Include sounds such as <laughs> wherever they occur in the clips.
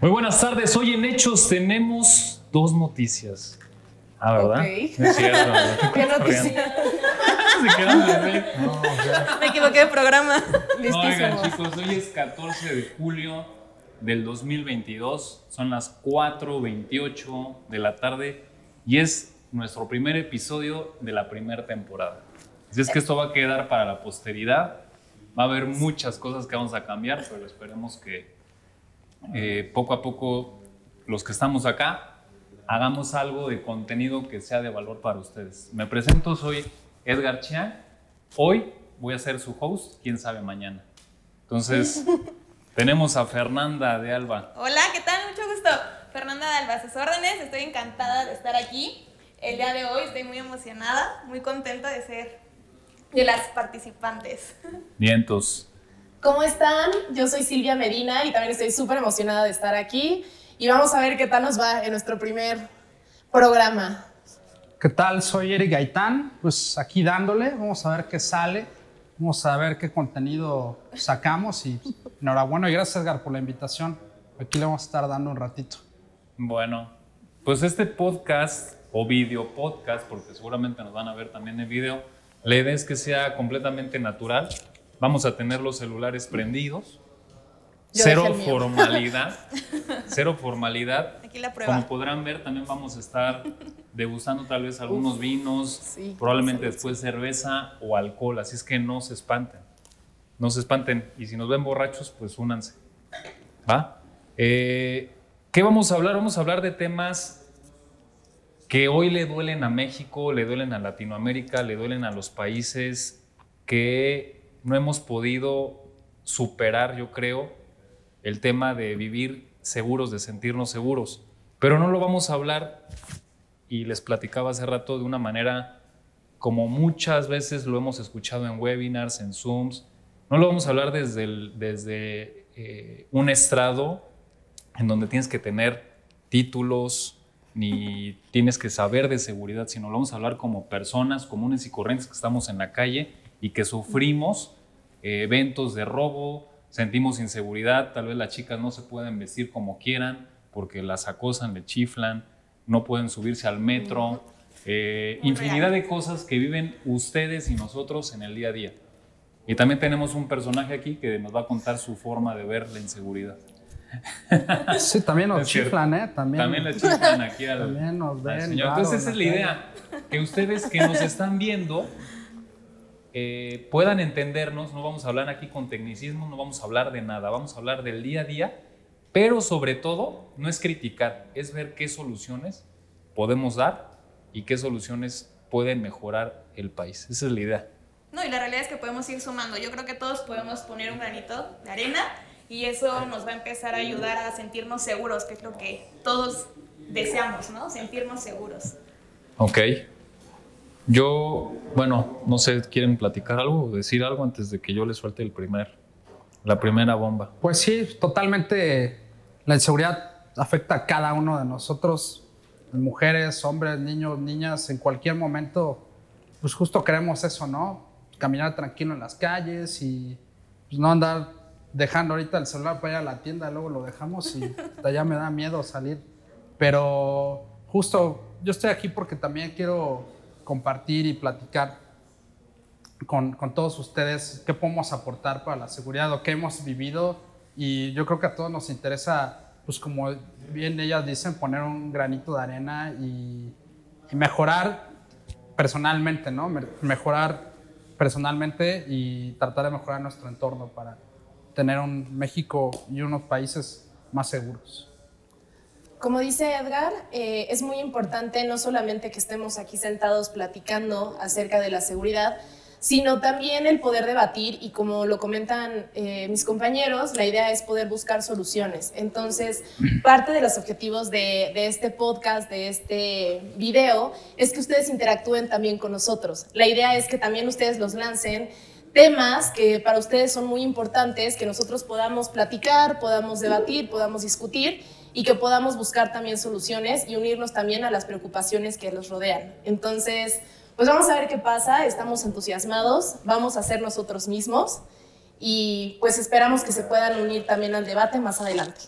Muy buenas tardes. Hoy en Hechos tenemos dos noticias. Ah, ¿verdad? Ok. No es cierto. <laughs> ¿Qué noticia? Se quedaron. No, Me equivoqué de programa. No, oigan, chicos, hoy es 14 de julio del 2022. Son las 4:28 de la tarde y es nuestro primer episodio de la primera temporada. Así es que esto va a quedar para la posteridad. Va a haber muchas cosas que vamos a cambiar, pero esperemos que eh, poco a poco los que estamos acá hagamos algo de contenido que sea de valor para ustedes. Me presento, soy Edgar Chiang. Hoy voy a ser su host, quién sabe mañana. Entonces, <laughs> tenemos a Fernanda de Alba. Hola, ¿qué tal? Mucho gusto. Fernanda de Alba, sus órdenes. Estoy encantada de estar aquí. El día de hoy estoy muy emocionada, muy contenta de ser de las participantes. Vientos. ¿Cómo están? Yo soy Silvia Medina y también estoy súper emocionada de estar aquí. Y vamos a ver qué tal nos va en nuestro primer programa. ¿Qué tal? Soy Eric Gaitán, pues aquí dándole, vamos a ver qué sale, vamos a ver qué contenido sacamos y enhorabuena y gracias Edgar por la invitación. Aquí le vamos a estar dando un ratito. Bueno, pues este podcast o video podcast, porque seguramente nos van a ver también en video, la idea es que sea completamente natural. Vamos a tener los celulares prendidos. Yo cero formalidad. <laughs> cero formalidad. Aquí la prueba. Como podrán ver, también vamos a estar degustando tal vez algunos vinos, sí, probablemente después cerveza o alcohol, así es que no se espanten. No se espanten. Y si nos ven borrachos, pues únanse. ¿Va? Eh, ¿Qué vamos a hablar? Vamos a hablar de temas que hoy le duelen a México, le duelen a Latinoamérica, le duelen a los países que no hemos podido superar, yo creo, el tema de vivir seguros, de sentirnos seguros. Pero no lo vamos a hablar, y les platicaba hace rato, de una manera como muchas veces lo hemos escuchado en webinars, en Zooms. No lo vamos a hablar desde, desde eh, un estrado en donde tienes que tener títulos ni tienes que saber de seguridad, sino lo vamos a hablar como personas comunes y corrientes que estamos en la calle y que sufrimos eh, eventos de robo, sentimos inseguridad, tal vez las chicas no se pueden vestir como quieran porque las acosan, le chiflan, no pueden subirse al metro, eh, infinidad real. de cosas que viven ustedes y nosotros en el día a día. Y también tenemos un personaje aquí que nos va a contar su forma de ver la inseguridad. <laughs> Sí, también nos chiflan, ¿eh? También, También le chiflan aquí al, También nos al ven señor. raro Entonces en esa es la la idea, que ustedes que nos están viendo eh, puedan entendernos, no vamos a hablar aquí con tecnicismo, no vamos a hablar de nada, vamos a hablar del día a día, pero sobre todo no es criticar, es ver qué soluciones podemos dar y qué soluciones pueden mejorar el país. Esa es la idea. No, y la realidad es que podemos ir sumando. Yo creo que todos podemos poner un granito de arena y eso nos va a empezar a ayudar a sentirnos seguros, que es lo que todos deseamos, ¿no? Sentirnos seguros. Ok. Yo, bueno, no sé, ¿quieren platicar algo o decir algo antes de que yo les suelte el primer, la primera bomba? Pues sí, totalmente la inseguridad afecta a cada uno de nosotros, mujeres, hombres, niños, niñas, en cualquier momento, pues justo queremos eso, ¿no? Caminar tranquilo en las calles y pues, no andar dejando ahorita el celular para ir a la tienda, luego lo dejamos y hasta ya me da miedo salir. Pero justo yo estoy aquí porque también quiero compartir y platicar con, con todos ustedes qué podemos aportar para la seguridad o qué hemos vivido y yo creo que a todos nos interesa, pues como bien ellas dicen, poner un granito de arena y, y mejorar personalmente, ¿no? Me- Mejorar personalmente y tratar de mejorar nuestro entorno para tener un México y unos países más seguros. Como dice Edgar, eh, es muy importante no solamente que estemos aquí sentados platicando acerca de la seguridad, sino también el poder debatir y como lo comentan eh, mis compañeros, la idea es poder buscar soluciones. Entonces, parte de los objetivos de, de este podcast, de este video, es que ustedes interactúen también con nosotros. La idea es que también ustedes los lancen temas que para ustedes son muy importantes, que nosotros podamos platicar, podamos debatir, podamos discutir y que podamos buscar también soluciones y unirnos también a las preocupaciones que los rodean. Entonces, pues vamos a ver qué pasa, estamos entusiasmados, vamos a ser nosotros mismos y pues esperamos que se puedan unir también al debate más adelante.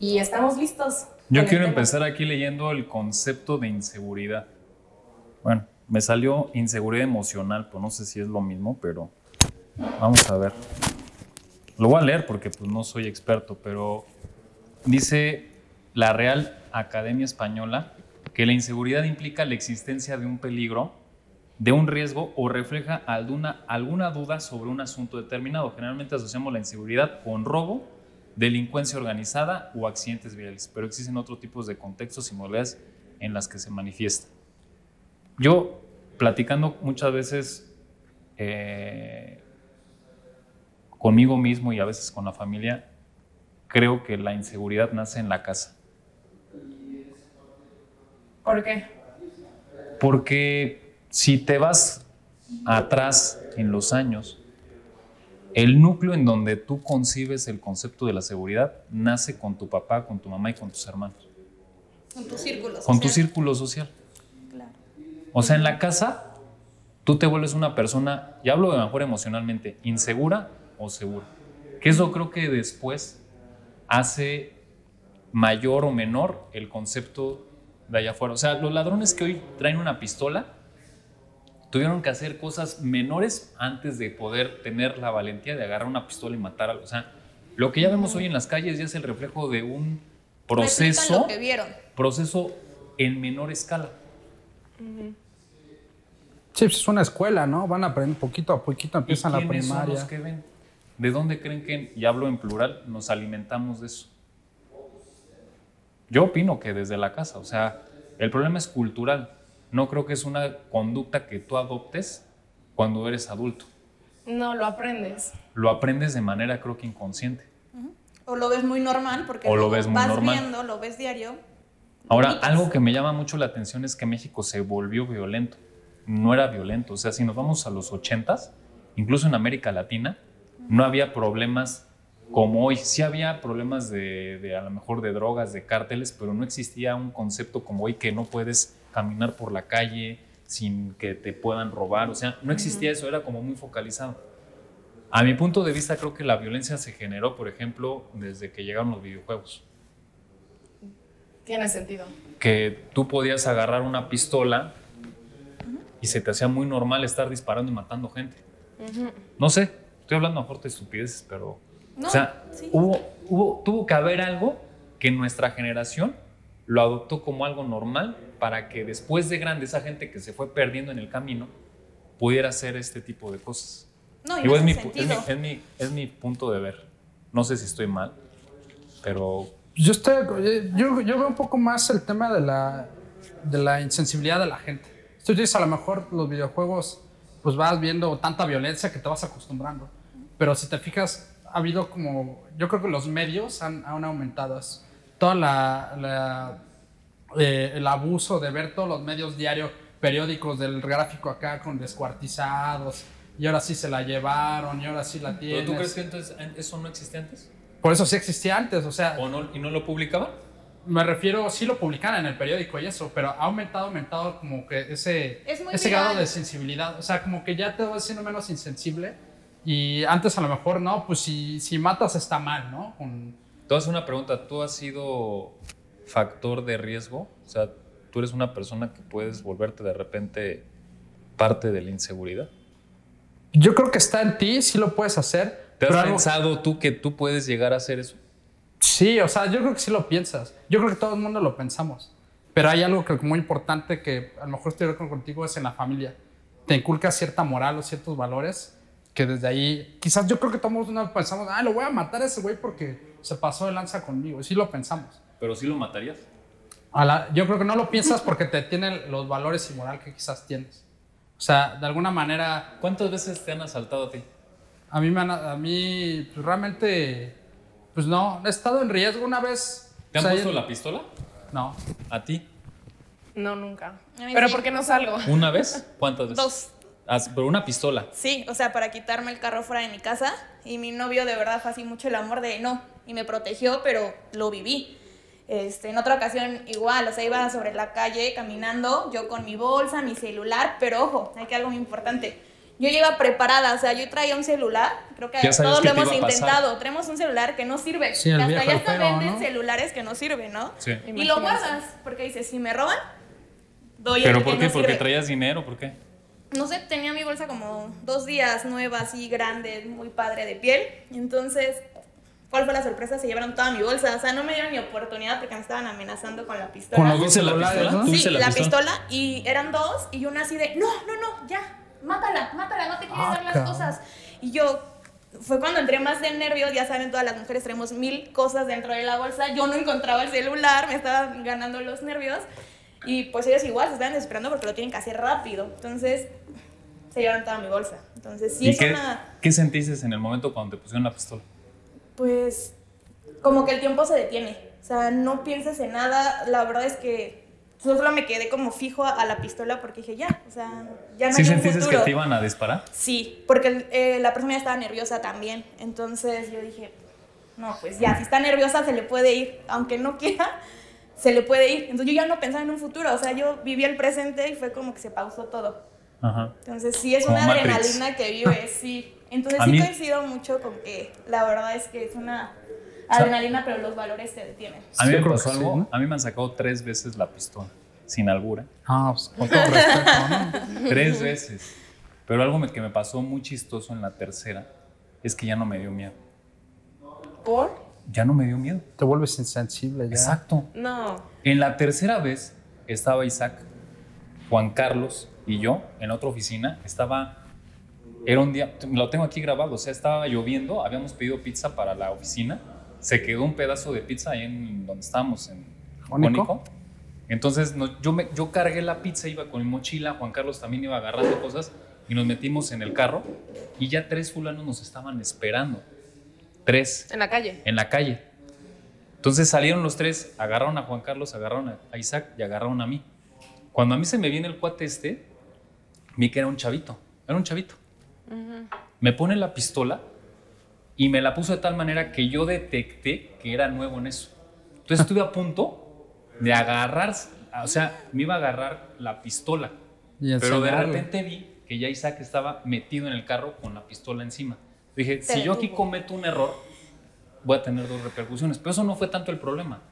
y estamos listos. Yo quiero empezar aquí leyendo el concepto de inseguridad. Bueno, me salió inseguridad emocional, pues no sé si es lo mismo, pero vamos a ver. Lo voy a leer porque pues no soy experto, pero dice la Real Academia Española que la inseguridad implica la existencia de un peligro, de un riesgo o refleja alguna, alguna duda sobre un asunto determinado. Generalmente asociamos la inseguridad con robo, delincuencia organizada o accidentes viales, pero existen otros tipos de contextos y modalidades en las que se manifiesta. Yo, platicando muchas veces eh, conmigo mismo y a veces con la familia, creo que la inseguridad nace en la casa. ¿Por qué? Porque si te vas atrás en los años, el núcleo en donde tú concibes el concepto de la seguridad nace con tu papá, con tu mamá y con tus hermanos, Con tu círculo con tu social. círculo social. Claro. O sea, en la casa tú te vuelves una persona, y hablo de mejor emocionalmente, insegura o segura. Que eso creo que después hace mayor o menor el concepto de allá afuera. O sea, los ladrones que hoy traen una pistola tuvieron que hacer cosas menores antes de poder tener la valentía de agarrar una pistola y matar a O sea, lo que ya vemos hoy en las calles ya es el reflejo de un proceso, lo que vieron. proceso en menor escala. Sí, pues es una escuela, ¿no? Van a aprender poquito a poquito, empiezan ¿Y la son primaria. los que ven? ¿De dónde creen que, y hablo en plural, nos alimentamos de eso? Yo opino que desde la casa, o sea, el problema es cultural. No creo que es una conducta que tú adoptes cuando eres adulto. No, lo aprendes. Lo aprendes de manera, creo que inconsciente. O lo ves muy normal porque O lo ves muy vas normal. viendo, lo ves diario. Ahora, Imitas. algo que me llama mucho la atención es que México se volvió violento. No era violento. O sea, si nos vamos a los ochentas, incluso en América Latina, no había problemas como hoy. Sí había problemas de, de, a lo mejor de drogas, de cárteles, pero no existía un concepto como hoy que no puedes caminar por la calle sin que te puedan robar. O sea, no existía eso, era como muy focalizado. A mi punto de vista, creo que la violencia se generó, por ejemplo, desde que llegaron los videojuegos Tiene sentido. que tú podías agarrar una pistola y se te hacía muy normal estar disparando y matando gente. No sé, estoy hablando mejor de estupideces, pero... No, o sea, sí. hubo, hubo, tuvo que haber algo que nuestra generación lo adoptó como algo normal para que después de grande esa gente que se fue perdiendo en el camino pudiera hacer este tipo de cosas. No, y Digo, no es, mi, es, mi, es mi- es mi punto de ver. No sé si estoy mal, pero Yo, estoy, yo, yo veo un poco más el tema de la, de la insensibilidad de la gente. Tú dices, a lo mejor los videojuegos, pues vas viendo tanta violencia que te vas acostumbrando. Pero si te fijas, ha habido como, yo creo que los medios han, han aumentado eso. Toda la, la, eh, el abuso de ver todos los medios diarios, periódicos del gráfico acá con descuartizados, y ahora sí se la llevaron, y ahora sí la tienes. ¿Pero tú crees que entonces eso no existía antes? Por eso sí existía antes, o sea, ¿O no, ¿Y no lo publicaban? Me refiero, sí lo publican en el periódico y eso, pero ha aumentado, aumentado como que ese, Es ese viral. grado de sensibilidad. O sea, como que ya te vas siendo menos insensible. Y antes a lo mejor, no, pues si, si matas está mal, ¿no? Con- Te voy a hacer una pregunta. ¿Tú has sido factor de riesgo? O sea, ¿tú eres una persona que puedes volverte de repente parte de la inseguridad? Yo creo que está en ti, sí lo puedes hacer. ¿Te has pero algo- pensado tú que tú puedes llegar a hacer eso? Sí, o sea, yo creo que sí lo piensas. Yo creo que todo el mundo lo pensamos. Pero hay algo que muy importante que a lo mejor estoy de acuerdo contigo es en la familia. Te inculca cierta moral o ciertos valores que desde ahí, quizás yo creo que todos no pensamos, ah, lo voy a matar a ese güey porque se pasó de lanza conmigo. Y sí lo pensamos. Pero sí lo matarías. A la- yo creo que no lo piensas porque te tienen los valores y moral que quizás tienes. O sea, de alguna manera, ¿Cuántas veces te han asaltado a ti? a mí, me han- a mí pues, realmente, pues no, he estado en riesgo una vez. ¿Te han O sea, puesto yo- la pistola? No. ¿A ti? No, nunca. A mí Pero sí. ¿por qué no salgo? ¿Una vez? ¿Cuántas veces? Dos. Ah, pero una pistola. Sí, o sea, para quitarme el carro fuera de mi casa. Y mi novio de verdad fue así mucho el amor de no. Y me protegió, pero lo viví. Este, en otra ocasión igual, o sea, iba sobre la calle caminando, yo con mi bolsa, mi celular, pero ojo, hay que algo muy importante. Yo iba preparada, o sea, yo traía un celular, creo que todos que lo hemos intentado, tenemos un celular que no sirve, Sí, el que hasta ya hasta venden ¿no? celulares que no sirven, ¿no? Sí. Y lo guardas, porque dices, si me roban, doy el ¿Pero que por qué? no ¿Porque sirve. traías dinero? ¿Por qué? no sé, tenía mi bolsa como dos días nueva, así grande, muy padre de piel. Y entonces, ¿cuál fue la sorpresa? Se llevaron toda mi bolsa. O sea, no me dieron ni oportunidad porque me estaban amenazando con la pistola. Con los ¿Tuviste la pistola? ¿no? Sí, ¿Tuviste la, pistola? y eran dos y una así de, no, no, no, ya, mátala, mátala, no te quieres Ah, dar las cosas. Y yo, fue cuando entré más de nervios, ya saben, todas las mujeres tenemos mil cosas dentro de la bolsa, yo no encontraba el celular, me estaban ganando los nervios y pues ellos igual se estaban desesperando porque lo tienen que hacer rápido. Entonces, se llevaron toda mi bolsa. Entonces, sí ¿Y es qué, una, qué sentiste en el momento cuando te pusieron la pistola? pues, como que el tiempo se detiene. O sea, no piensas en nada. La verdad es que solo me quedé como fijo a, la pistola porque dije, ya, o sea, ya no ¿Sí hay un sentiste que futuro. te iban a disparar? Sí, porque eh, la persona ya estaba nerviosa también. Entonces yo dije, no, pues ya, si está nerviosa se le puede ir. Aunque no quiera, <laughs> se le puede ir. Entonces yo ya no pensaba en un futuro. O sea, yo viví el presente y fue como que se pausó todo. Ajá. Entonces sí es Como una Matrix. adrenalina que vives, sí. <laughs> Entonces sí mí- coincido mucho con que la verdad es que es una adrenalina, pero los valores te detienen. A mí me pasó que sí, algo. ¿no? A mí me han sacado tres veces la pistola, sin albura. Ah, pues, con todo respeto, ¿no? <laughs> Tres veces. Pero algo me- que me pasó muy chistoso en la tercera es que ya no me dio miedo. ¿Por? Ya no me dio miedo. Te vuelves insensible ya. Exacto. No. En la tercera vez estaba Isaac, Juan Carlos y yo en otra oficina. Estaba, era un día, lo tengo aquí grabado, o sea, estaba lloviendo, habíamos pedido pizza para la oficina, se quedó un pedazo de pizza ahí en donde estábamos, en Jónico. Entonces no- yo, me, yo cargué la pizza, iba con mi mochila, Juan Carlos también iba agarrando cosas y nos metimos en el carro y ya tres fulanos nos estaban esperando. Tres En la calle. en la calle. Entonces salieron los tres, agarraron a Juan Carlos, agarraron a- a Isaac y agarraron a mí. Cuando a mí se me viene el cuate este, vi que era un chavito, era un chavito. Me pone la pistola y me la puso de tal manera que yo detecté que era nuevo en eso. Entonces estuve a punto de agarrar, o sea, me iba a agarrar la pistola. Y Pero de repente vi que ya Isaac estaba metido en el carro con la pistola encima. Dije, Te si yo aquí cometo un error, voy a tener dos repercusiones. Pero eso no fue tanto el problema.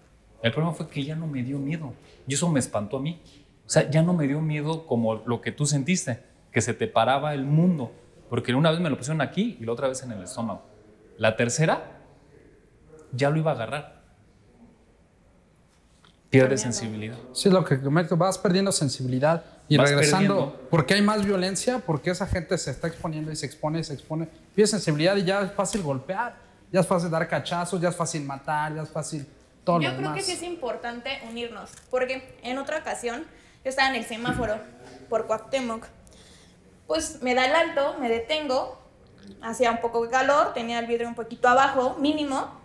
El problema fue que ya no me dio miedo. Y eso me espantó a mí. O sea, ya no me dio miedo como lo que tú sentiste, que se te paraba el mundo. Porque una vez me lo pusieron aquí y la otra vez en el estómago. La tercera, ya lo iba a agarrar. Pierde sensibilidad. Sí, es lo que comento, vas perdiendo sensibilidad y Vas regresando. perdiendo. Porque hay más violencia, porque esa gente se está exponiendo y se expone y se expone. Pierde sensibilidad y ya es fácil golpear, ya es fácil dar cachazos, ya es fácil matar, ya es fácil todo Yo lo creo demás. que sí es importante unirnos, porque en otra ocasión yo estaba en el semáforo por Cuauhtémoc, pues me da el alto, me detengo, hacía un poco de calor, tenía el vidrio un poquito abajo, mínimo,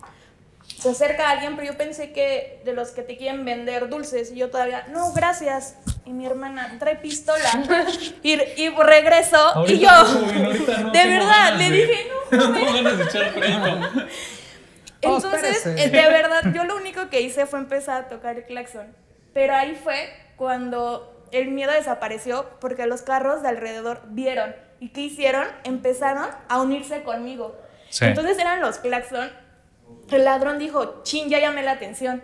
se acerca alguien, pero yo pensé que de los que te quieren vender dulces, y yo todavía, no, gracias, y mi hermana trae pistola, y, y regreso, y yo, de verdad, le dije, <laughs> no, No tengo ganas de echar freno. Oh, entonces, eh, de verdad, yo lo único que hice fue empezar a tocar el claxon. Pero ahí fue cuando el miedo desapareció porque los carros de alrededor vieron. ¿Y qué hicieron? Empezaron a unirse conmigo. Sí. Entonces eran los claxon. El ladrón dijo, chin, ya llamé la atención.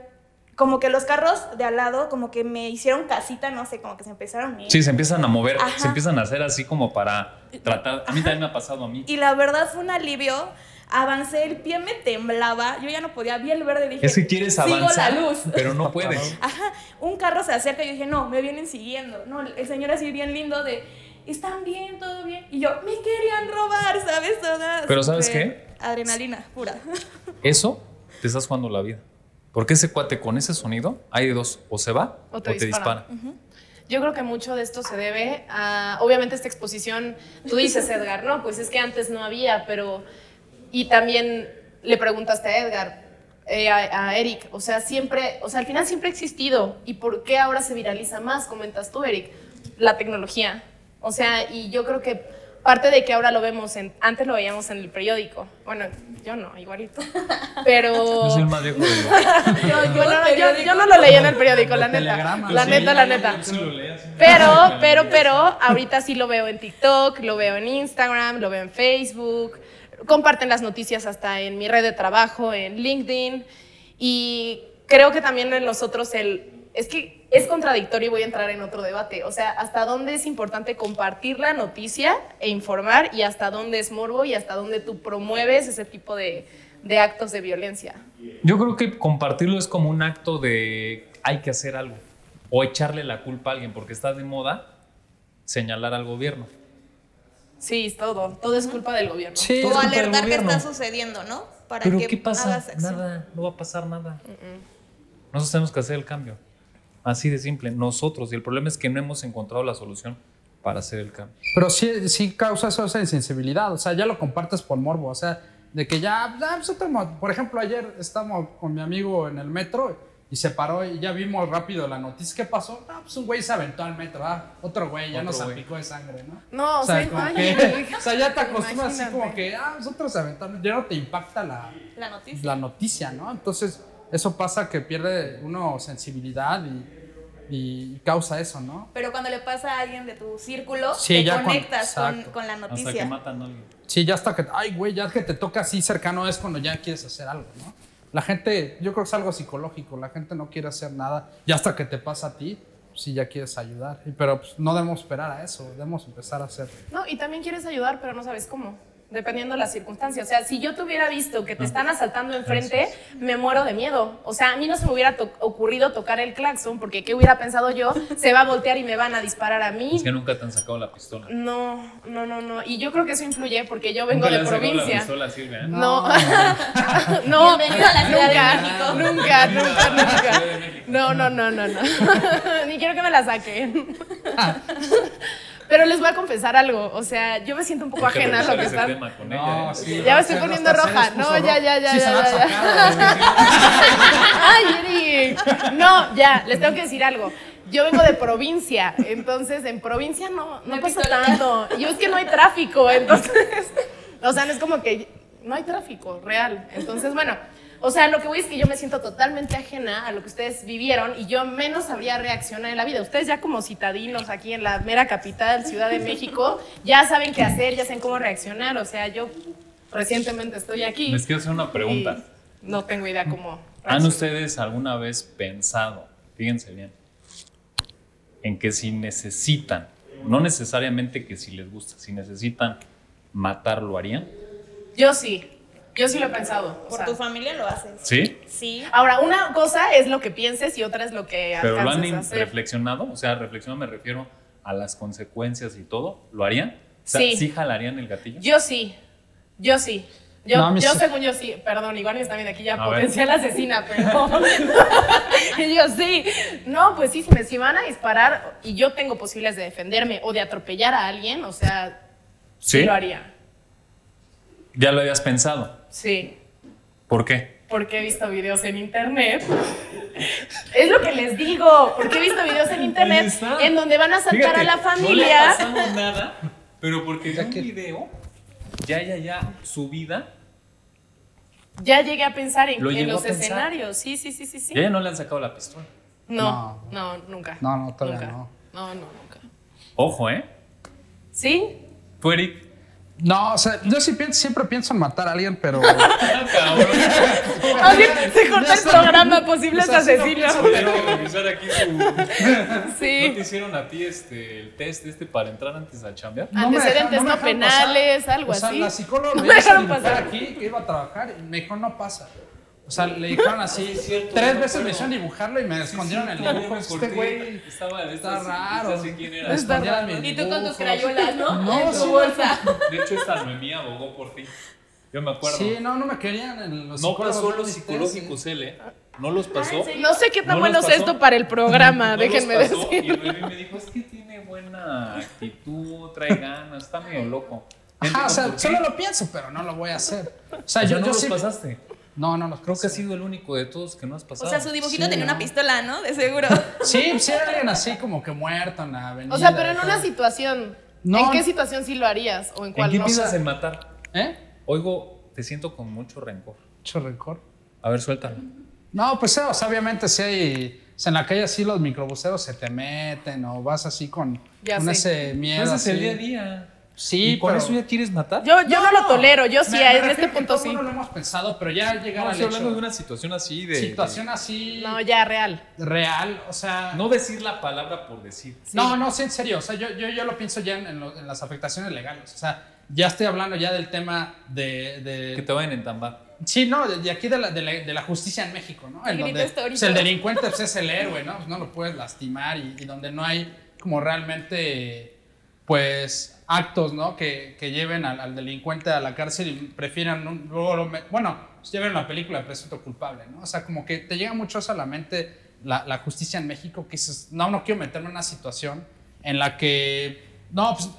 Como que los carros de al lado, como que me hicieron casita, no sé, como que se empezaron a unir. Sí, se empiezan a mover, Ajá. se empiezan a hacer así como para tratar. A mí también me ha pasado a mí. Y la verdad fue un alivio. Avancé, el pie me temblaba, yo ya no podía, vi el verde, dije, Es que quieres sigo avanzar, la luz. pero no puedes. Ajá, un carro se acerca y yo dije, no, me vienen siguiendo. No, el señor así bien lindo de, ¿están bien? ¿Todo bien? Y yo, me querían robar, ¿sabes? Toda Pero ¿sabes súper Adrenalina pura. <laughs> Eso te estás jugando la vida. Porque ese cuate con ese sonido, hay de dos, o se va O o te te, dispara. dispara. Yo creo que mucho de esto se debe a, obviamente, esta exposición. Tú dices, Edgar, no, pues es que antes no había, pero. Y también le preguntaste a Edgar, eh, a, a Eric, o sea, siempre, o sea, al final siempre ha existido. ¿Y por qué ahora se viraliza más? Comentas tú, Eric, la tecnología. O sea, y yo creo que parte de que ahora lo vemos, en, antes lo veíamos en el periódico. Bueno, yo no, igualito. <laughs> Pero. Yo más viejo <laughs> no, yo lo leí en el periódico, la neta. La neta, la neta. Pero, pero, pero, ahorita sí lo veo en TikTok, lo veo en Instagram, lo veo en Facebook. Comparten las noticias hasta en mi red de trabajo, en LinkedIn. Y creo que también en nosotros el... Es que es contradictorio y voy a entrar en otro debate. O sea, hasta dónde es importante compartir la noticia e informar y hasta dónde es morbo y hasta dónde tú promueves ese tipo de, de actos de violencia. Yo creo que compartirlo es como un acto de hay que hacer algo o echarle la culpa a alguien porque está de moda señalar al gobierno. Sí, es todo. Todo es culpa del gobierno. Sí, O culpa del alertar que está sucediendo, ¿no? Para Pero que ¿qué pasa? Nada, no va a pasar nada. Nosotros tenemos que hacer el cambio. Así de simple, nosotros. Y el problema es que no hemos encontrado la solución para hacer el cambio. Pero sí, sí causa eso, esa insensibilidad. O sea, ya lo compartes por morbo. O sea, de que ya, ya, pues, mo- por ejemplo, ayer estábamos con mi amigo en el metro y se paró y ya vimos rápido la noticia. ¿Qué pasó? Ah, pues un güey se aventó al metro. Ah, otro güey ya Otro nos salpicó de sangre, ¿no? No, o sea, como que, <laughs> o sea, ya te acostumbras así como que, ah, nosotros se aventaron. Ya no te impacta la, La noticia. la noticia, ¿no? Entonces, eso pasa que pierde uno sensibilidad y, y causa eso, ¿no? Pero cuando le pasa a alguien de tu círculo, Sí, te con- conectas con, con la Hasta que noticia. matan a alguien. Sí, ya hasta que, ay, güey, ya que te toca así cercano es cuando ya quieres hacer algo, ¿no? La gente, yo creo que es algo psicológico, la gente no quiere hacer nada y hasta que te pasa a ti, sí ya quieres ayudar, pero pues, no debemos esperar a eso, debemos empezar a hacer. No, y también quieres ayudar, pero no sabes cómo, dependiendo de las circunstancias. O sea, si yo te hubiera visto que te están asaltando enfrente, me muero de miedo. O sea, a mí no se me hubiera to- ocurrido tocar el claxon, porque ¿qué hubiera pensado yo? Se va a voltear y me van a disparar a mí. Es que nunca te han sacado la pistola. No, no, no, no. Y yo creo que eso influye porque yo vengo Nunca le de han sacado la provincia. pistola a Silvia, ¿eh? No, no, <laughs> Bienvenido a la Ciudad de nunca, México. nunca, <laughs> nunca, nunca. No, no, no, no, no. <laughs> Ni quiero que me la saquen. Pero les voy a confesar algo. O sea, yo me siento un poco ajena a lo que están. ella, ¿eh? sí, Ya me estoy poniendo roja. No, ya, ya, ya, Sí, ya, ya, ya. <laughs> Ay, Eric. No, ya, les tengo que decir algo. Yo vengo de provincia, entonces en provincia no, no No pasa tanto. Y es que no hay tráfico, entonces, <laughs> o sea, no es como que no hay tráfico real. Entonces, bueno, o sea, lo que voy es que yo me siento totalmente ajena a lo que ustedes vivieron y yo menos sabría reaccionar en la vida. Ustedes ya como citadinos aquí en la mera capital, Ciudad de México, ya saben qué hacer, ya saben cómo reaccionar. O sea, yo recientemente estoy aquí. Les quiero hacer una pregunta. no tengo idea cómo. ¿Han reaccionar. ustedes alguna vez pensado, fíjense bien, en que si necesitan, no necesariamente que si les gusta, si necesitan matar, lo harían? Yo sí, yo sí lo he pensado. o Por sea. tu familia lo haces. ¿Sí? Sí. Ahora, una cosa es lo que pienses y otra es lo que ¿Pero lo han a hacer. reflexionado? O sea, reflexionado me refiero a las consecuencias y todo. ¿Lo harían? O sea, Sí. ¿sí jalarían el gatillo? Yo sí, yo sí. Yo, No, yo según yo sí, perdón, igual me está viendo aquí ya A ver. potencial asesina, pero <laughs> <laughs> yo sí. No, pues sí, si me si van a disparar y yo tengo posibilidades de defenderme o de atropellar a alguien, o sea, sí, ¿Sí? lo haría. ¿Ya lo habías pensado? Sí. ¿Por qué? Porque he visto videos en internet. Es lo que les digo, porque he visto videos en internet en donde van a saltar a la familia. No le ha pasado nada, pero porque Ya en un que- video, ya, ya, ya, su vida, Ya llegué a pensar en, Lo en llegó los escenarios. Sí, sí, sí, sí, sí. ya, ya no le han sacado la pistola. No, no, nunca. No, no, todavía Nunca. no. No, no, nunca. Ojo, ¿eh? ¿Sí? Tú, Eric. No, o sea, yo sí pienso, siempre pienso en matar a alguien, pero... <laughs> Cabrón. Más bien, se corta el programa, posibles O sea, sí lo asesinos. Su... <laughs> ¿No te Sí. hicieron a ti este, el test este para entrar antes a chambear? Antecedentes no penales, pasar. algo o sea, así. La psicóloga No me me iba a dejaron pasar. aquí, que iba a trabajar, y me dijo, no pasa. O sea, le dijeron así, <laughs> cierto, tres no veces me hicieron dibujarlo y me escondieron el dibujo. Este güey estaba está raro. quién era. Está escondieron raro. Y tú con tus crayolas, ¿no? No, sí. bolsa. De hecho, esta Noemí abogó por ti. Yo me acuerdo. Sí, no, no me querían en los no pasó los psicológicos él, ¿eh? No los pasó. ¿en serio? No sé qué tan No bueno es pasó. esto para el programa, No déjenme pasó, Y decir. Noemí me dijo, es que tiene buena actitud, trae ganas, está medio loco. Ajá, o sea, solo lo pienso, pero no lo voy a hacer. O sea, O sea, yo, no yo los sí. pasaste. No, no los Creo que has sido el único de todos que no has pasado. O sea, su dibujito Sí, tenía no. una pistola, ¿no? De seguro. <laughs> Sí, sí, era alguien así como que muerto en la avenida. O sea, pero en una situación. No. ¿En qué situación sí lo harías? ¿O en ¿En cuál qué no? piensas en matar? ¿Eh? Oigo, te siento con mucho rencor. Mucho rencor. A ver, suéltalo. No, pues o sea, obviamente si hay. o sea, en la calle así los microbuseros se te meten o vas así con, Ya con sé. ese miedo. Ese es el día a día. Sí, ¿Y con pero- eso ya quieres matar? Yo, yo no, lo tolero, yo sí, Me- me en este punto sí. No lo hemos pensado, pero ya llegar No, al estoy hecho. hablando de una situación así de... situación así No, ya, real. real, o sea. No decir la palabra por decir. No, no, sí, en serio. O sea, yo, yo, yo lo pienso ya en, en lo- en las afectaciones legales. O sea, ya estoy hablando ya del tema de. de- Que te vayan a entambar. Sí, no, de, aquí de la, de, la, de la justicia en México, ¿no? En El donde pues, el delincuente pues, es el héroe, ¿no? Pues no lo puedes lastimar y, y donde no hay como realmente, pues, actos, ¿no? Que, que lleven al, al delincuente a la cárcel y prefieran, un- luego lo bueno, pues ya ven la película de Presunto Culpable, ¿no? O sea, como que te llega mucho a la mente la, la justicia en México, que dices, no, no quiero meterme en una situación en la que, no, pues,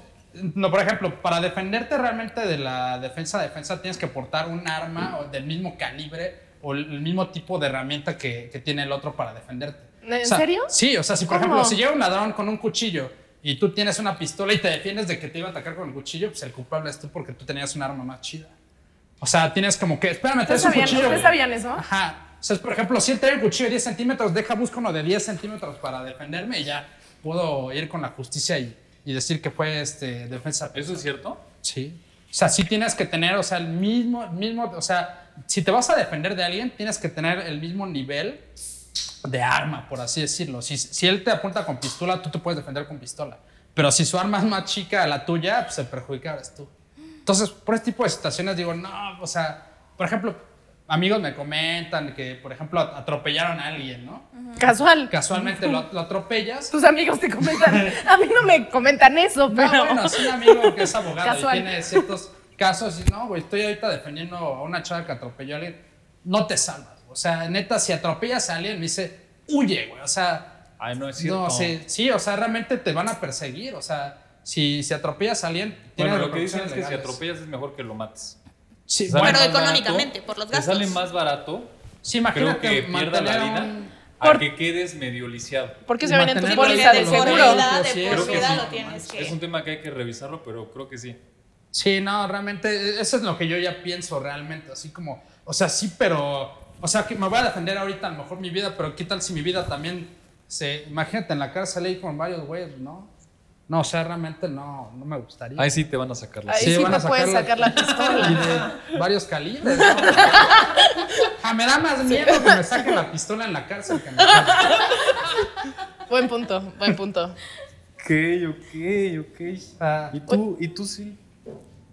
no, por ejemplo, para defenderte realmente de la defensa defensa tienes que portar un arma o del mismo calibre o el el mismo tipo de herramienta que, que tiene el otro para defenderte. ¿En O sea, serio? Sí, o sea, si por ¿Cómo? ejemplo, si llega un ladrón con un cuchillo y tú tienes una pistola y te defiendes de que te iba a atacar con el cuchillo, pues el culpable es tú porque tú tenías un arma más chida. O sea, tienes como que, espérame, ¿Ustedes traes un sabían, cuchillo. ¿ustedes sabían eso? Ajá. O sea, por ejemplo, si él trae un cuchillo de 10 centímetros, deja, busco uno de 10 centímetros para defenderme y ya puedo ir con la justicia y, y decir que fue este, defensa. ¿Eso es cierto? Sí. O sea, sí tienes que tener, o sea, el mismo, mismo, o sea, si te vas a defender de alguien, tienes que tener el mismo nivel de arma, por así decirlo. Si, si él te apunta con pistola, tú te puedes defender con pistola. Pero si su arma es más chica a la tuya, pues el perjudicado eres tú. Entonces, por este tipo de situaciones digo, no, o sea, por ejemplo, amigos me comentan que, por ejemplo, atropellaron a alguien, ¿no? Casual. Casualmente lo, lo atropellas. Tus amigos te comentan. A mí no me comentan eso, No, pero. bueno, es un amigo que es abogado Casual. y tiene ciertos casos y no, güey, estoy ahorita defendiendo a una chava que atropelló a alguien. No te salvas. O sea, neta, si atropellas a alguien, me dice, huye, güey. O sea, Ay, no es cierto. no, sí, sí, o sea, realmente te van a perseguir. O sea, si, si atropellas a alguien, Bueno, lo que dicen es que si legales. atropellas es mejor que lo mates. Sí, Te más económicamente, por los Te gastos. sale más barato, sí, creo imagínate que pierda la vida, un- a Por- que quedes medio lisiado. ¿Por qué se ven en tu póliza de seguro? creo Es un tema que hay que revisarlo, pero creo que sí. Sí, no, realmente, eso es lo que yo ya pienso realmente, así como, o sea, sí, pero, o sea, que me voy a defender ahorita a lo mejor mi vida, pero ¿qué tal si mi vida también se, imagínate en la cárcel ahí con varios güeyes, ¿no? No, o sea, realmente no, no me gustaría. Ahí sí te van a sacar la Ahí sí, van a te puedes sacar la Y pistola. de varios calibres, ¿no? Ah, me da más miedo que me saquen la pistola en la cárcel que me Buen punto, buen punto. Ok, ok, ok. Ah, ¿Y tú, y tú sí?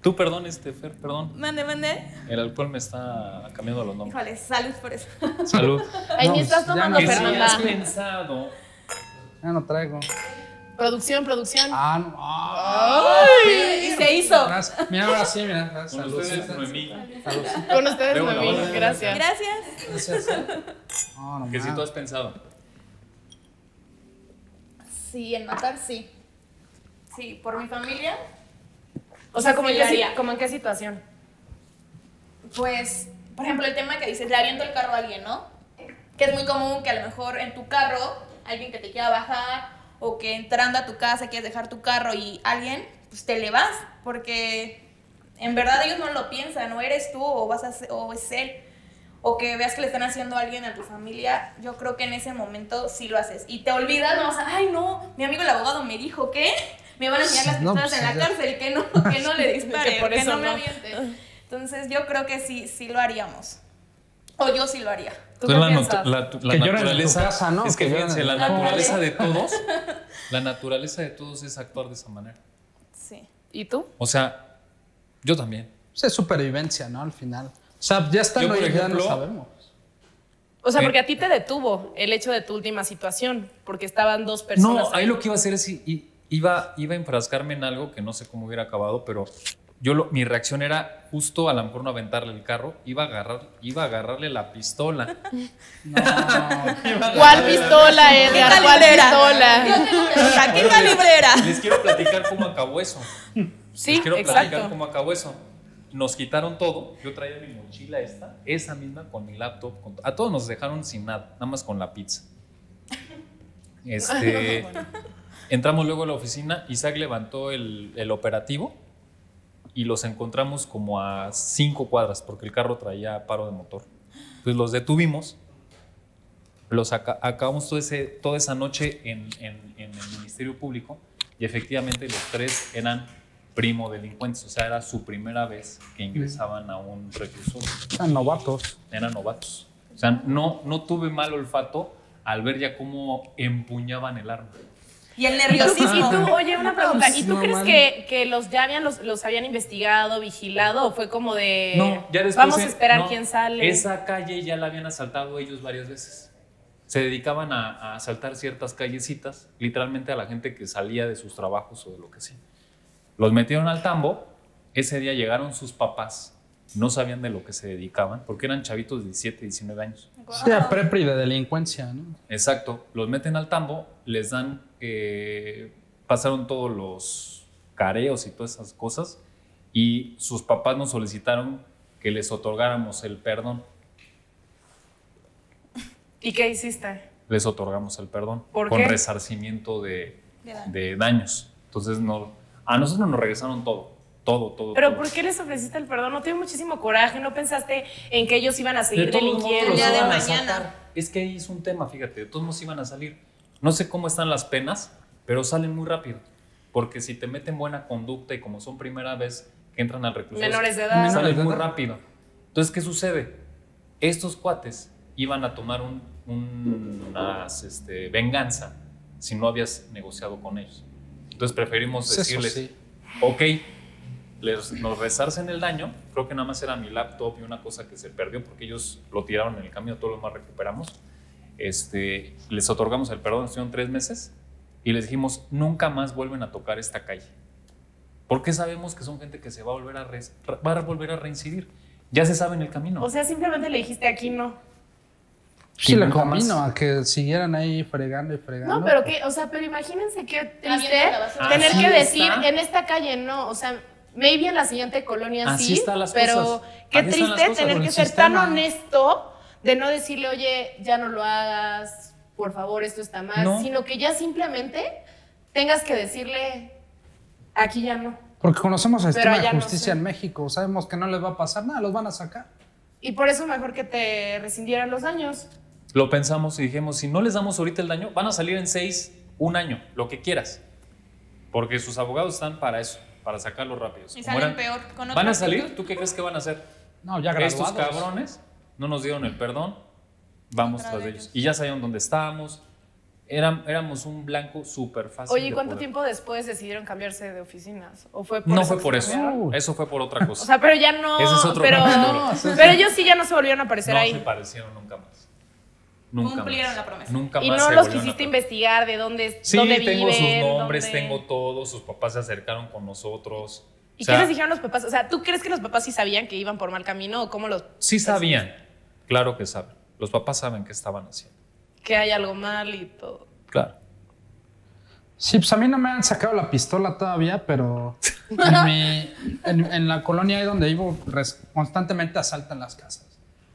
Tú, perdón, este, Fer, perdón. Mande, mande. El alcohol me está cambiando los nombres. Híjole, salud por eso. Salud. <laughs> Ahí No, ni estás tomando, no que si Fernanda. has pensado ya no traigo. Producción, producción. Ah, no. Ah, Y se hizo. gracias. Mira, ahora sí, mira. gracias. con ustedes, Noemí. Salud. Con ustedes, Noemí. Gracias. Gracias. Gracias. No, <laughs> no Que si tú has pensado. Sí, en matar sí. Sí, por mi familia. O sea, ¿como en, qué, como en qué situación? Pues, por ejemplo, el tema que dices, le aviento el carro a alguien, ¿no? Que es muy común que a lo mejor en tu carro, alguien que te quiera bajar o que entrando a tu casa quieres dejar tu carro y alguien, pues te le vas, porque en verdad ellos no lo piensan, o eres tú o, vas a ser- o es él. O que veas que le están haciendo a alguien a tu familia, yo creo que en ese momento sí lo haces. Y te olvidas, no vas a, ay no, mi amigo el abogado me dijo que me van a enseñar las No, pistolas pues, en la cárcel, que no, que no le <laughs> dispare, Que por que eso no me no. aviente. Entonces yo creo que sí, sí lo haríamos. O yo sí lo haría. ¿Tú Entonces, qué la, piensas? la- la Que lloren en tu naturaleza. casa, ¿no? Es que Que fíjense, en la naturaleza de <laughs> todos. La naturaleza de todos es actuar de esa manera. Sí. ¿Y tú? O sea, yo también. Pues es supervivencia, ¿no? Al final. O sea, ya Yo, por ahí, ya no sabemos. O sea, porque a ti te detuvo el hecho de tu última situación, porque estaban dos personas. No, ahí lo que iba a hacer es i- iba, iba a enfrascarme en algo que no sé cómo hubiera acabado, pero yo lo- mi reacción era justo a lo mejor no aventarle el carro, iba a agarrar, iba a agarrarle la pistola. <laughs> No. <laughs> ¿Cuál pistola, Edgar? ¿Cuál pistola? ¿qué calibrera? Les quiero platicar cómo acabó eso. Sí, Les quiero platicar cómo acabó eso. Nos quitaron todo. Yo traía mi mochila esta, esa misma con mi laptop. con- a todos nos dejaron sin nada, nada más con la pizza. <laughs> Este, entramos luego a la oficina. Isaac levantó el, el operativo y los encontramos como a cinco cuadras porque el carro traía paro de motor. Entonces los detuvimos los aca- acabamos todo ese, toda esa noche en, en- en el Ministerio Público y efectivamente los tres eran primo delincuentes, o sea, era su primera vez que ingresaban a un reclusorio, Eran novatos. eran novatos. O sea, no, no tuve mal olfato al ver ya cómo empuñaban el arma. Y el Y tú, nerviosismo. y tú, oye, una pregunta, ¿y tú No, crees que, que los ya habían, los, los habían investigado, vigilado, o fue como de No, ya después. vamos a esperar no, quién sale? Esa calle ya la habían asaltado ellos varias veces. Se dedicaban a, a asaltar ciertas callecitas, literalmente a la gente que salía de sus trabajos o de lo que sea. Los metieron al tambo. Ese día llegaron sus papás. No sabían de lo que se dedicaban, porque eran chavitos de 17, 19 años. Sí, a prepri de delincuencia, ¿no? Exacto. Los meten al tambo, les dan. eh, pasaron todos los careos y todas esas cosas. Y sus papás nos solicitaron que les otorgáramos el perdón. ¿Y qué hiciste? les otorgamos el perdón ¿Por con qué? resarcimiento de, De daño. de daños. Entonces, no, a nosotros nos regresaron todo, todo, todo. ¿Pero todo. por qué les ofreciste el perdón? ¿No tuve muchísimo coraje? ¿No pensaste en que ellos iban a De seguir modos delinquiendo? El día de mañana. Es que ahí es un tema, fíjate, de todos modos iban a salir. No sé cómo están las penas, pero salen muy rápido. Porque si te meten buena conducta y como son primera vez que entran al reclusorio, Menores de edad. Menores salen de muy rápido. Entonces, ¿qué sucede? Estos cuates iban a tomar un, un- unas, este, venganza si no habías negociado con ellos. Entonces preferimos Pues eso decirles, sí. ok, les, nos resarcen el daño, creo que nada más era mi laptop y una cosa que se perdió porque ellos lo tiraron en el camino, todo lo más recuperamos. Este, les otorgamos el perdón, estuvieron tres meses y les dijimos, nunca más vuelven a tocar esta calle. Porque sabemos que son gente que se va a volver a, res- va a, volver a reincidir. Ya se sabe en el camino. O sea, simplemente le dijiste aquí no. Sí, Y le convino a que siguieran ahí fregando y fregando. No, pero qué, o sea, pero imagínense qué triste tener que está. decir en esta calle no, o sea, maybe en la siguiente colonia Así sí, están las pero cosas. qué Así están las triste cosas tener que ser sistema. tan honesto de no decirle, oye, ya no lo hagas, por favor, esto está mal, No. sino que ya simplemente tengas que decirle, aquí ya no. Porque conocemos el sistema de allá no justicia sé. en México. Sabemos que no les va a pasar nada, los van a sacar. Y por eso mejor que te rescindieran los daños. Lo pensamos y dijimos, si no les damos ahorita el daño, van a salir en seis, un año, lo que quieras. Porque sus abogados están para eso, para sacarlos rápidos. Y salen eran- peor. Con ¿Van a salir? actitud. ¿Tú qué crees que van a hacer? No, ya Estos graduados. cabrones no nos dieron el perdón, vamos Otra tras de ellos. ellos. Y ya sabían dónde estábamos. Éram- éramos un blanco súper fácil. Oye, ¿y de cuánto poder. tiempo después decidieron cambiarse de oficinas? ¿O fue por No fue por eso. Eso fue por otra O cosa. sea, pero ya no. Ese es otro pero. No, pero ellos sí ya no se volvieron a aparecer no ahí. se parecieron nunca más. Nunca Cumplieron más. la promesa. Nunca Y más no se los quisiste investigar de dónde, Sí, dónde tengo sus nombres, dónde- tengo todo. Sus papás se acercaron con nosotros. ¿Y O sea, qué les dijeron los papás? O sea, ¿tú crees que los papás sí sabían que iban por mal camino o cómo los Sí sabían. Claro que saben. Los papás saben qué estaban haciendo. que hay algo mal y todo? Claro. Sí, pues a mí no me han sacado la pistola todavía, pero en, mi- en- en la colonia ahí donde vivo res- constantemente asaltan las casas.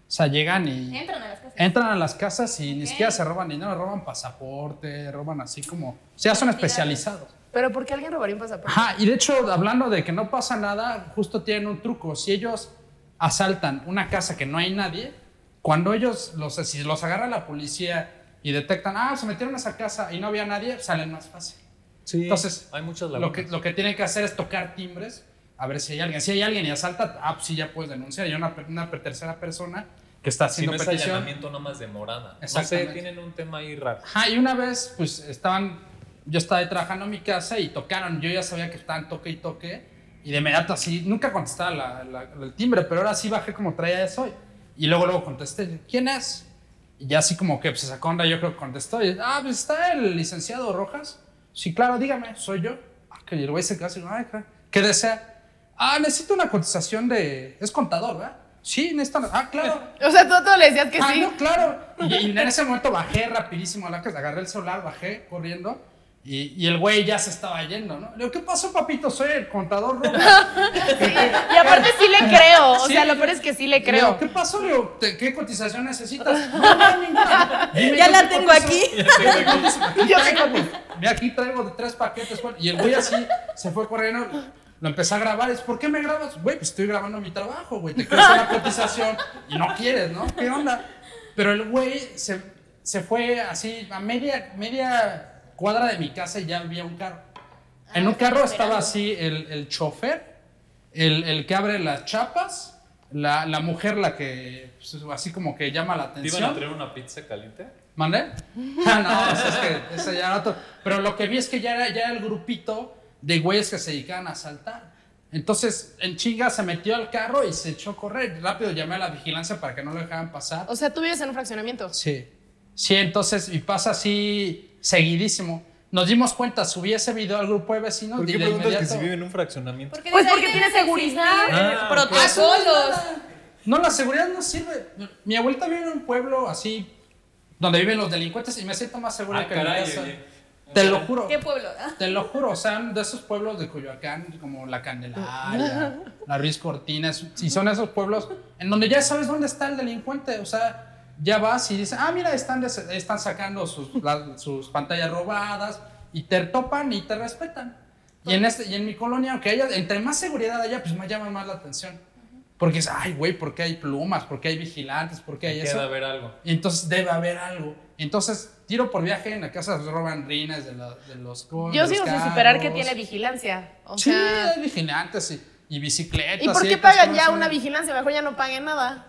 O sea, llegan y Entran a las casas. entran a las casas y ni Ok. siquiera se roban dinero, roban pasaporte, roban así como... O sea, son especializados. Pero ¿por qué alguien robaría un pasaporte? Ajá, y de hecho, hablando de que no pasa nada, justo tienen un truco. Si ellos asaltan una casa que no hay nadie, cuando ellos, los, si los agarra la policía y detectan, ah, se metieron a esa casa y no había nadie, salen más fácil. Sí. Entonces, hay muchas Lo que, lo que tienen que hacer es tocar timbres, a ver si hay alguien. Si hay alguien y asalta, ah, pues sí, ya puedes denunciar. Y una, una tercera persona que está Si haciendo no es petición. allanamiento nada más de morada. No sé, tienen un tema ahí raro. Ajá, y una vez, pues estaban, yo estaba trabajando en mi casa y tocaron, yo ya sabía que estaban toque y toque, y de inmediato así, nunca contestaba la- la- el timbre, pero ahora sí bajé como traía eso, y luego luego contesté, ¿quién es? Y ya así como que pues, se sacó onda, yo creo que contestó, y, ah, pues está el licenciado Rojas. Sí, claro, dígame, soy yo. Ah, que el güey se quedó así, ay, ¿qué desea? Ah, necesito una cotización de, es contador, ¿verdad? Sí, necesito, una- ah, claro. <laughs> O sea, tú a todos le decías que Ah, sí. no, claro. Y, y en ese momento bajé rapidísimo a la casa, agarré el celular, bajé corriendo. Y, y el güey ya se estaba yendo, ¿no? Le digo, ¿qué pasó, papito? Soy el contador Rojas. <laughs> Y aparte sí le creo. O Sí. sea, lo peor es que sí le Le digo, creo. ¿qué pasó? Le digo, "¿Te- ¿qué cotización necesitas? <laughs> No, no, ninguna. Dime Ya la tengo aquí. Pues, mira, aquí traigo de tres paquetes. güey. Y el güey así se fue corriendo. Lo empecé a grabar. Es, ¿por qué me grabas? Güey, pues estoy grabando mi trabajo, güey. Te quiero hacer la cotización y no quieres, ¿no? ¿Qué onda? Pero el güey se, se fue así a media, media cuadra de mi casa y ya había un carro. En un carro estaba así el, el chofer, el, el que abre las chapas, la, la mujer la que pues, así como que llama la ¿Te atención. iban a traer una pizza caliente? ¿Mandé? <laughs> Ah, no, o sea, es que ese ya era otro. Pero lo que vi es que ya era, ya era el grupito de güeyes que se dedicaban a asaltar. Entonces, en chinga se metió al carro y se echó a correr. Rápido llamé a la vigilancia para que no lo dejaran pasar. O sea, tú vives en un fraccionamiento. Sí. Sí, entonces, y pasa así seguidísimo. Nos dimos cuenta, subí ese video al grupo de vecinos y de inmediato- en un fraccionamiento? Porque Pues porque tiene seguridad. Ah, protocolos. No, la seguridad no sirve. Mi abuelita vive en un pueblo así, donde viven los delincuentes y me siento más segura Ah, que en mi caray, casa. oye. Te lo juro. ¿Qué pueblo? Te lo juro, o sea, de esos pueblos de Coyoacán, como La Candelaria, La Ruiz Cortinas, y son esos pueblos en donde ya sabes dónde está el delincuente, o sea, ya vas y dices, ah, mira, están, están sacando sus, la- sus pantallas robadas, y te topan y te respetan. Y en, este, y en mi colonia, aunque haya, entre más seguridad haya, pues me llama más la atención. Porque es, ay, güey, ¿por qué hay plumas? ¿Por qué hay vigilantes? ¿Por qué hay eso? Queda ver algo. Y entonces debe haber algo. Entonces, tiro por viaje, en la casa se roban rines de, la- de los co- Yo de sigo sin superar que tiene vigilancia. O Sí, sea, hay vigilantes y, y bicicletas. ¿y por sí, qué pues, pagan ¿cómo ya una vigilancia? Mejor ya no paguen nada.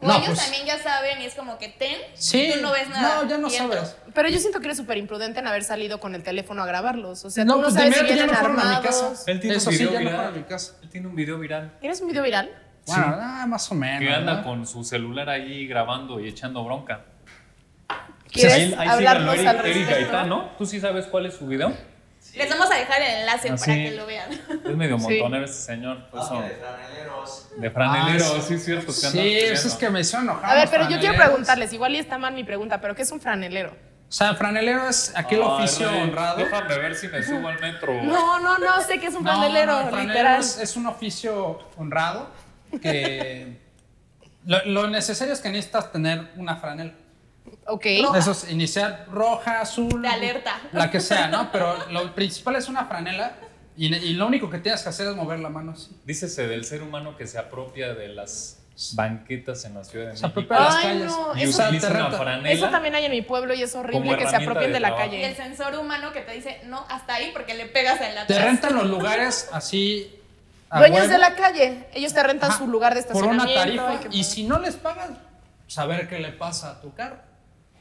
O No, ellos pues- también ya saben y es como que ten, Sí, tú no ves nada. no, ya no sabes. Pero yo siento que eres súper imprudente en haber salido con el teléfono a grabarlos. O sea, No, tú no pues, sabes de si ya vienen no fueron a mi armados. casa. Él tiene Eso un sí, video ya no a mi casa. Él tiene un video viral. ¿Tienes un video viral? Bueno, ah, más o menos. Que anda con su celular ahí grabando y echando bronca. ¿Quieres Ahí- ahí hablarnos síganlo, al Eric, Eric respecto? Gaitán, ¿no? ¿Tú sí sabes cuál es su video? Les vamos a dejar el enlace Ah, para sí. que lo vean. Es medio Sí. montonero este señor. eso- de franeleros. de franelero, Ah, sí, es cierto. Sí, eso es que me hicieron enojar. A ver, pero yo quiero franeleros. preguntarles, igual y está mal mi pregunta, pero ¿qué es un franelero? O sea, franelero es aquel oficio Rey, honrado. Déjame ver si me subo al metro. <laughs> No, no, no, sé que es un franelero, no, el franelero literal. Es, es un oficio honrado que <laughs> lo, lo necesario es que necesitas tener una franela. Ok. Eso es iniciar roja, azul. De alerta. La que sea, ¿no? <laughs> Pero lo principal es una franela y, y lo único que tienes que hacer es mover la mano así. Dícese del ser humano que se apropia de las banquetas en la Ciudad de Se México. apropia de las Ay, calles. no, y eso- una franela. Eso también hay en mi pueblo y es horrible Como que se herramienta apropien de de la trabajo. Y el calle. sensor humano que te dice, no, hasta ahí porque le pegas en la Te atrás. rentan los lugares así. a Dueños huevo. de la calle, ellos te rentan Ajá, su lugar de por una estacionamiento. tarifa que- y si no les pagan, saber qué le pasa a tu carro.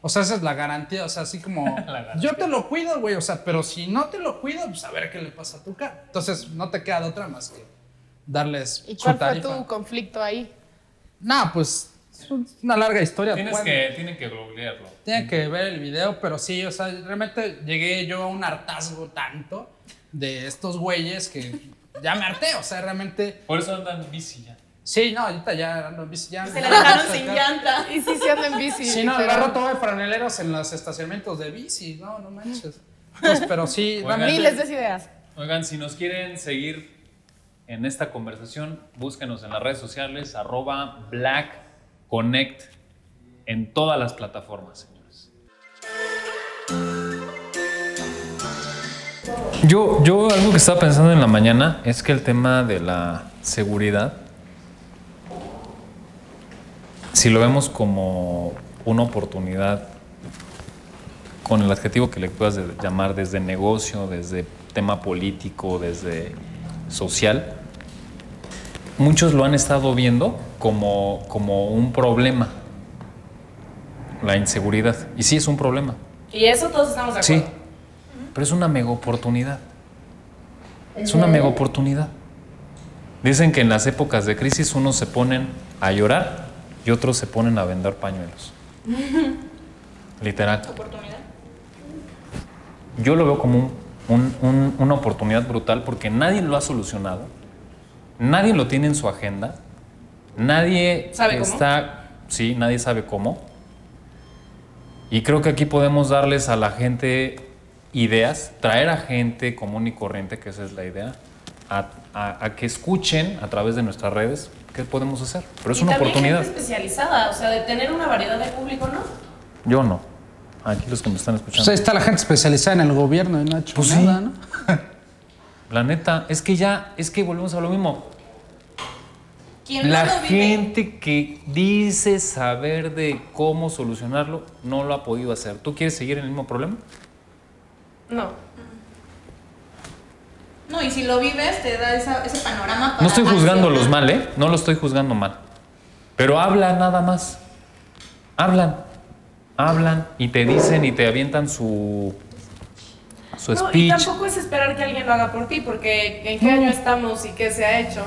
O sea, esa es la garantía, o sea, así como <laughs> yo te lo cuido, güey, o sea, pero si no te lo cuido, pues saber qué le pasa a tu carro. Entonces, no te queda de otra más que darles ¿Y su cuál fue tu conflicto ahí? No, pues es una larga historia. Tienes Bueno, que, tienen que googlearlo. Tienen que ver el video, pero sí, o sea, realmente llegué yo a un hartazgo tanto de estos güeyes que ya me harté, o sea, realmente. Por eso andan bici ya. Sí, no, ahorita ya ando en bici, ya. Se la dejaron sin llanta. <laughs> Y sí se anda en bici. Sí, no, agarro todo de franeleros en los estacionamientos de bici, no, no manches. Pues, pero sí, <laughs> Oigan. Miles de ideas. Oigan, si nos quieren seguir en esta conversación, búsquenos en las redes sociales, arroba Black Connect en todas las plataformas, señores. Yo, yo algo que estaba pensando en la mañana es que el tema de la seguridad, si lo vemos como una oportunidad con el adjetivo que le puedas llamar desde negocio, desde tema político, desde social, muchos lo han estado viendo como, como un problema, la inseguridad. Y sí es un problema, Y eso todos estamos de sí, pero es una mega oportunidad. Es una mega oportunidad. Dicen que en las épocas de crisis unos se ponen a llorar y otros se ponen a vender pañuelos. <laughs> Literal. Oportunidad. Yo lo veo como un- un- un- una oportunidad brutal porque nadie lo ha solucionado, nadie lo tiene en su agenda, nadie ¿Sabe cómo? está, sí, nadie sabe cómo. Y creo que aquí podemos darles a la gente ideas, traer a gente común y corriente, que esa es la idea, a, a- a que escuchen a través de nuestras redes qué podemos hacer. Pero es y una también oportunidad. gente especializada, o sea, de tener una variedad de público, ¿no? Yo no. Aquí los que me están escuchando. Pues ahí está la gente especializada en el gobierno y no ha hecho Pues sí. ¿no? <laughs> La neta, es que ya, es que volvemos a lo mismo. Quien La no lo vive, gente que dice saber de cómo solucionarlo no lo ha podido hacer. ¿Tú quieres seguir en el mismo problema? No. No, y si lo vives, te da esa- ese panorama para No estoy juzgándolos accionar. mal, ¿eh? No lo estoy juzgando mal. Pero habla nada más. Hablan. Hablan y te dicen y te avientan su, su No, y tampoco es esperar que alguien lo haga por ti, porque ¿en qué año estamos y qué se ha hecho?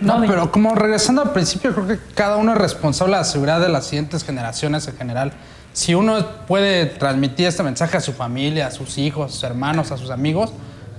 No, No, pero como regresando al principio, creo que cada uno es responsable de la seguridad de las siguientes generaciones en general. Si uno puede transmitir este mensaje a su familia, a sus hijos, a sus hermanos, a sus amigos,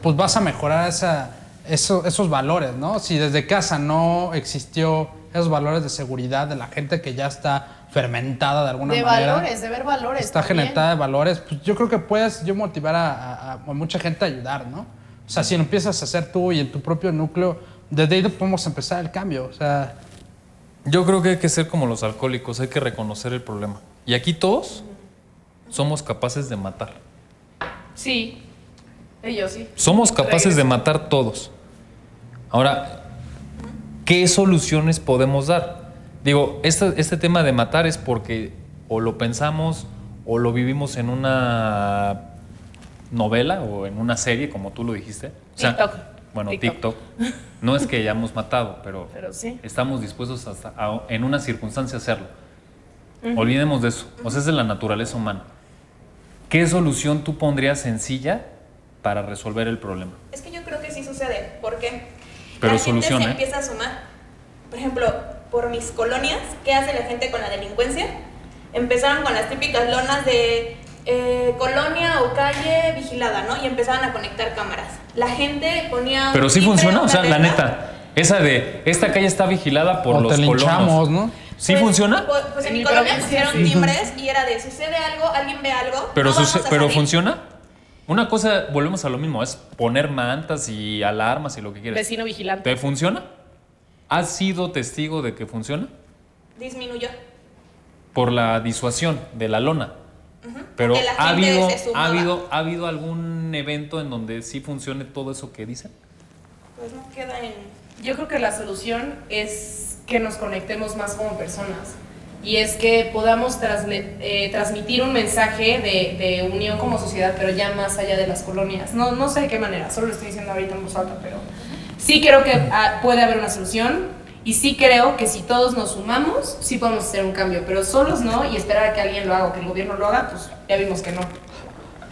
pues vas a mejorar esa, eso- esos valores, ¿no? Si desde casa no existió esos valores de seguridad de la gente que ya está fermentada de alguna De manera. valores, de ver valores. está también. generada de valores, pues yo creo que puedes yo motivar a, a- a mucha gente a ayudar, ¿no? O sea, si lo empiezas a hacer tú y en tu propio núcleo, desde ahí podemos empezar el cambio. O sea, Yo creo que hay que ser como los alcohólicos, hay que reconocer el problema. Y aquí todos somos capaces de matar. Sí. Ellos sí. Somos capaces de matar todos. Ahora, ¿qué soluciones podemos dar? Digo, este, este tema de matar es porque o lo pensamos o lo vivimos en una novela o en una serie, como tú lo dijiste. O sea, TikTok. Bueno, TikTok. TikTok. No es que hayamos matado, pero, <laughs> Pero sí. estamos dispuestos hasta a- en una circunstancia a hacerlo. Olvidemos de eso. O sea, es de la naturaleza humana. ¿Qué solución tú pondrías sencilla para resolver el problema? Es que yo creo que sí sucede. ¿Por qué? Pero la gente solución, se ¿eh? empieza a sumar. Por ejemplo, por mis colonias, ¿qué hace la gente con la delincuencia? Empezaron con las típicas lonas de eh, colonia o calle vigilada, ¿no? Y empezaban a conectar cámaras. La gente ponía. Pero sí funciona, o sea, la neta, esa de esta calle está vigilada por o los te colonos. ¿no? ¿Sí Pues, funciona? Pues, pues en, En mi colonia pusieron sí. timbres y era de sucede algo, alguien ve algo. Pero, no vamos suce- a pero salir. funciona. Una cosa, volvemos a lo mismo, es poner mantas y alarmas y lo que quieras. Vecino vigilante. ¿Te funciona? ¿Has sido testigo de que funciona? Disminuyó. Por la disuasión de la lona. Pero Porque la ¿ha habido, ha, habido, ¿ha habido algún evento en donde sí funcione todo eso que dicen? Pues no queda en. Yo creo que la solución es que nos conectemos más como personas y es que podamos eh, transmitir un mensaje de, de unión como sociedad, pero ya más allá de las colonias. No, no sé de qué manera, solo lo estoy diciendo ahorita en voz alta, pero sí creo que ah, puede haber una solución y sí creo que si todos nos sumamos, sí podemos hacer un cambio, pero solos no y esperar a que alguien lo haga o que el gobierno lo haga, pues ya vimos que no.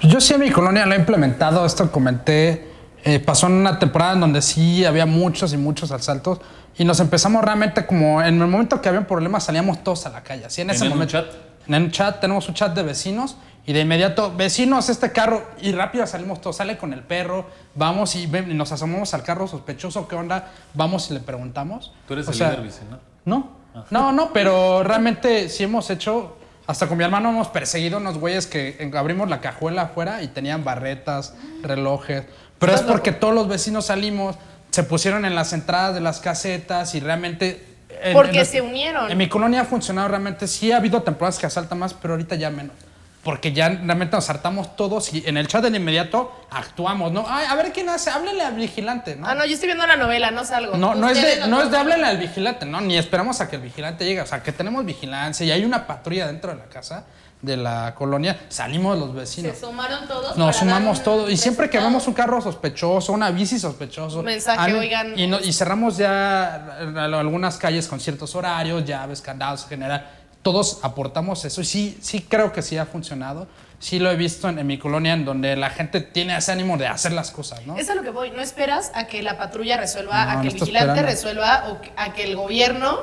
Yo sí en mi colonia lo he implementado, esto comenté, eh, pasó en una temporada en donde sí había muchos y muchos asaltos y nos empezamos realmente como en el momento que había problemas salíamos todos a la calle, así en ese ¿Tenían un momento. chat? En un chat, tenemos un chat de vecinos y de inmediato, vecinos, este carro, y rápido salimos todos, sale con el perro, vamos y, ven- y nos asomamos al carro sospechoso, ¿qué onda? Vamos y le preguntamos. Tú eres O el sea, líder vecinal. no, no, no, pero realmente sí hemos hecho, hasta con mi hermano hemos perseguido unos güeyes que abrimos la cajuela afuera y tenían barretas, relojes, pero es porque todos los vecinos salimos, se pusieron en las entradas de las casetas y realmente... en- Porque en- se unieron. En mi colonia ha funcionado realmente, sí ha habido temporadas que asaltan más, pero ahorita ya menos. Porque ya realmente nos hartamos todos y en el chat de inmediato actuamos, ¿no? Ay, a ver quién hace, háblele al vigilante, ¿no? Ah, no, yo estoy viendo la novela, no salgo. No, no es de, no es de háblenle al vigilante, no, ni esperamos a que el vigilante llegue. O sea, que tenemos vigilancia y hay una patrulla dentro de la casa, de la colonia, salimos los Se vecinos. sumaron todos. Nos sumamos dar todo y siempre que vemos un carro sospechoso, una bici sospechoso, Mensaje, oigan. y, no- y cerramos ya eh, algunas calles con ciertos horarios, llaves, candados en general. Todos aportamos eso y sí, sí creo que sí ha funcionado. Sí lo he visto en, en mi colonia en donde la gente tiene ese ánimo de hacer las cosas, ¿no? Es a lo que voy. No esperas a que la patrulla resuelva, No, a no que el vigilante esperando. resuelva o a que el gobierno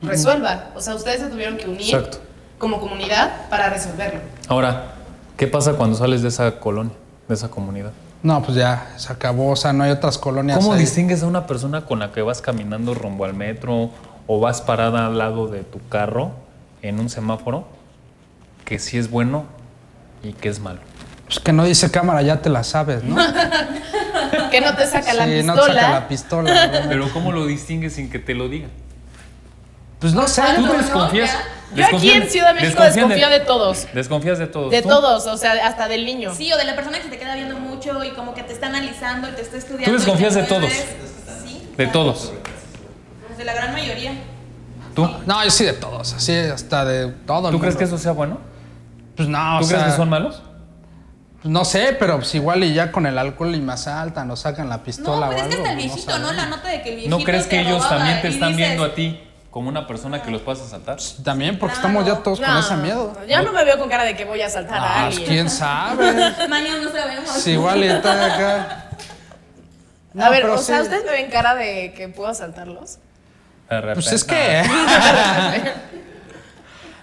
resuelva. O sea, ustedes se tuvieron que unir Exacto. Como comunidad para resolverlo. Ahora, ¿qué pasa cuando sales de esa colonia, de esa comunidad? No, pues ya se acabó, o sea, no hay otras colonias. ¿Cómo ahí. distingues a una persona con la que vas caminando rumbo al metro o vas parada al lado de tu carro en un semáforo que sí es bueno y que es malo? Pues que no dice cámara, ya te la sabes, ¿no? <laughs> Que no te saca la sí, pistola. no te saca la pistola. Pero ¿cómo lo distingues sin que te lo digan? Pues no sé. ¿Tú desconfías? Yo aquí en Ciudad de México desconfío de todos. Desconfías de todos. De ¿Tú? todos, o sea, hasta del niño. Sí, o de la persona que se te queda viendo mucho y como que te está analizando y te está estudiando. Tú desconfías de todos. Sí. De todos. Pues de la gran mayoría. ¿Tú? No, yo sí de todos, así hasta de todo. el ¿Tú crees mundo. que eso sea bueno? Pues no, ¿Tú o crees sea, que son malos? pues no sé, pero pues igual y ya con el alcohol y me asaltan o sacan la No, pistola pues o es que hasta el pues, viejito, ¿no? La nota de que el viejito ¿No crees que ellos también te están dices, viendo a ti como una persona que los puedes asaltar? También porque Claro. estamos ya todos con No, ese miedo. Ya no me veo con cara de que voy a asaltar a alguien. quién sabe. <laughs> Mañana no sabemos. Si igual y está acá. No, a ver, o sea, sí. ¿ustedes me ven cara de que puedo asaltarlos? De Pues es que. <laughs> <laughs>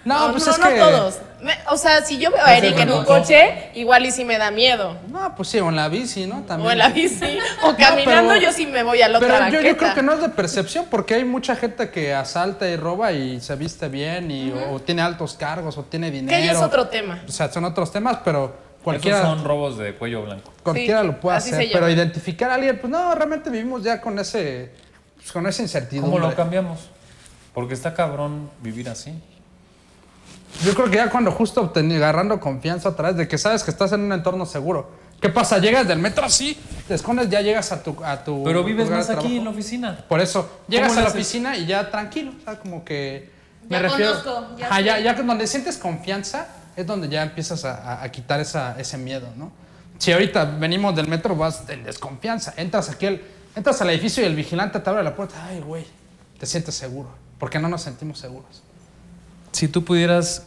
no, pues no, es no que. todos. Me- o sea, si yo veo a Eric en un coche, igual y sí me da miedo. No, pues sí, o en la bici, ¿no? También. O en la bici. O <laughs> caminando, pero- yo sí me voy a la Pero yo, creo que no es de percepción, porque hay mucha gente que asalta y roba y se viste bien, y, o, tiene altos cargos, o tiene dinero. Que ya es otro tema. O sea, son otros temas, pero Esos cualquiera, son robos de cuello blanco. cualquiera Sí, lo puede así hacer. Pero identificar a alguien, pues no, realmente vivimos ya con ese, pues, con esa incertidumbre. ¿Cómo lo cambiamos? Porque está cabrón vivir así. Yo creo que ya cuando justo obteni- agarrando confianza otra vez de que sabes que estás en un entorno seguro. ¿Qué pasa? Llegas del metro así, te escones, ya llegas a tu, a tu Pero vives lugar más aquí en la oficina. Por eso, llegas ¿Cómo a la oficina y ya tranquilo, o sea, como que me Ya refiero. conozco, ya Ajá, ya, ya que donde sientes confianza es donde ya empiezas a, a- a quitar esa, ese miedo, ¿no? Si ahorita venimos del metro, vas en desconfianza, entras aquí, al- entras al edificio y el vigilante te abre la puerta, ay, güey, te sientes seguro, porque no nos sentimos seguros. Si tú pudieras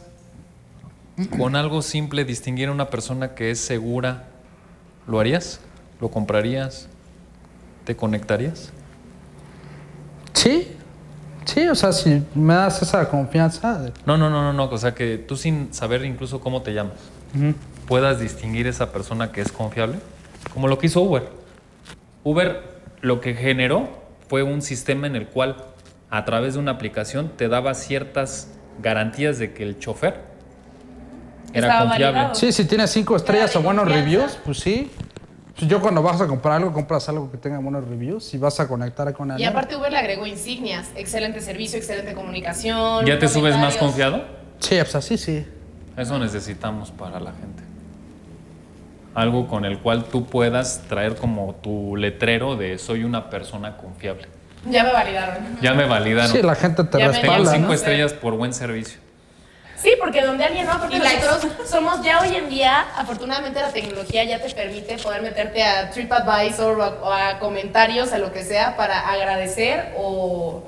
con algo simple distinguir a una persona que es segura, ¿lo harías? ¿Lo comprarías? ¿Te conectarías? Sí, sí, o sea, si me das esa confianza, de- No, no, no, no, no. O sea, que tú sin saber incluso cómo te llamas, puedas distinguir esa persona que es confiable. Como lo que hizo Uber. Uber lo que generó fue un sistema en el cual a través de una aplicación te daba ciertas garantías de que el chofer era Estaba confiable. validado. sí, si tienes cinco estrellas o buenos confianza. reviews, pues sí. Pues yo cuando vas a comprar algo, compras algo que tenga buenos reviews y vas a conectar con Y alguien. aparte Uber le agregó insignias. Excelente servicio, excelente comunicación. ¿Ya te subes más confiado? Sí, pues así sí. Eso necesitamos para la gente. Algo con el cual tú puedas traer como tu letrero de soy una persona confiable. Ya me validaron. Ya me validaron. Sí, la gente te Ya me respalda, cinco ¿no? estrellas por buen servicio. Sí, porque donde alguien no, porque nosotros somos ya hoy en día, afortunadamente la tecnología ya te permite poder meterte a TripAdvisor o a, o a comentarios, a lo que sea, para agradecer o,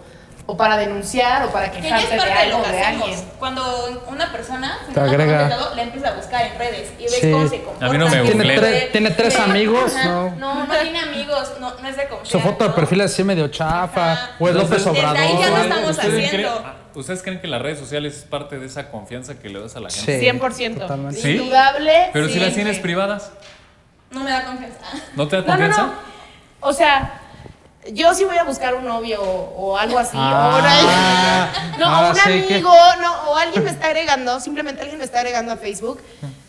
o para denunciar o para Que es quejarte de parte de lo algo que de hacemos. alguien. Cuando una persona se Te agrega. la empieza a buscar en redes y ves Sí. cómo se comporta. A mí no me Tiene tres- tiene tres amigos, Ajá. ¿no? No, no tiene amigos, no, no es de confianza. Su foto de perfil es así medio chafa, Ajá. o es López Desde ahí Obrador. ya no estamos ¿Ustedes haciendo. creen, ah, ¿Ustedes creen que las redes sociales es parte de esa confianza que le das a la gente? Sí. 100%. totalmente. ¿Sí? Indudable. Pero si las tienes privadas, No me da confianza. ¿no te da No, no, confianza? no. O sea, yo sí voy a buscar un novio o, o algo así. Ah, o una- no, o un sí que- amigo, no, o alguien me está agregando, simplemente alguien me está agregando a Facebook.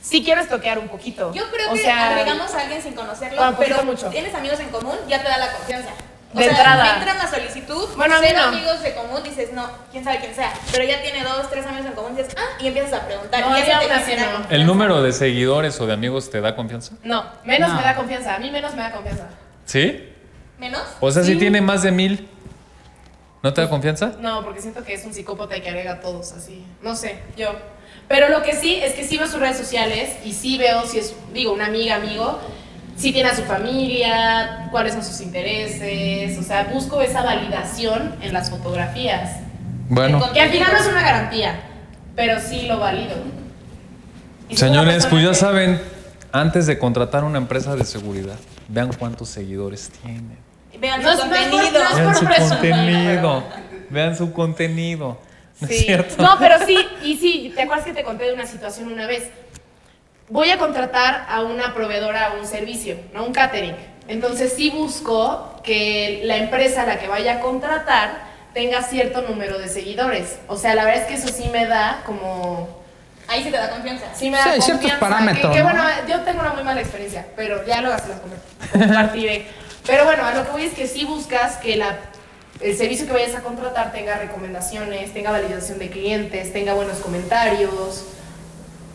Sí quiero estoquear un poquito. Yo creo o que sea, agregamos a alguien sin conocerlo, pero mucho. tienes amigos en común, ya te da la confianza. O De sea, entrada. me entra una solicitud, Bueno, no. amigos de común, dices, no, quién sabe quién sea. Pero ya tiene dos, tres amigos en común, dices, ah, y empiezas a preguntar. No, y te. ¿El número de seguidores o de amigos te da confianza? No, menos No. me da confianza. A mí menos me da confianza. ¿Sí? ¿Menos? O sea, si Sí. tiene más de mil, ¿no te da confianza? No, porque siento que es un psicópata y que agrega a todos así. No sé, yo. Pero lo que sí es que sí veo sus redes sociales y sí veo si es, digo, una amiga, amigo, si tiene a su familia, cuáles son sus intereses. O sea, busco esa validación en las fotografías. Bueno, Que al final no es una garantía, pero sí lo valido. Señores, pues ya que- saben, antes de contratar una empresa de seguridad, vean cuántos seguidores tiene. Vean No su es- es contenido. no es Vean por su contenido. Vean su contenido. ¿No es Sí. cierto? No, pero sí, y sí, ¿te acuerdas que te conté de una situación una vez? Voy a contratar a una proveedora a un servicio, ¿no? Un catering. Entonces sí busco que la empresa a la que vaya a contratar tenga cierto número de seguidores. O sea, la verdad es que eso sí me da como... Ahí sí te da confianza. Sí me Sí, da ciertos confianza, parámetros, Que, que, ¿no? bueno, yo tengo una muy mala experiencia, pero ya luego se las com- compartiré. Pero bueno, a lo que voy es que sí buscas que la, el servicio que vayas a contratar tenga recomendaciones, tenga validación de clientes, tenga buenos comentarios.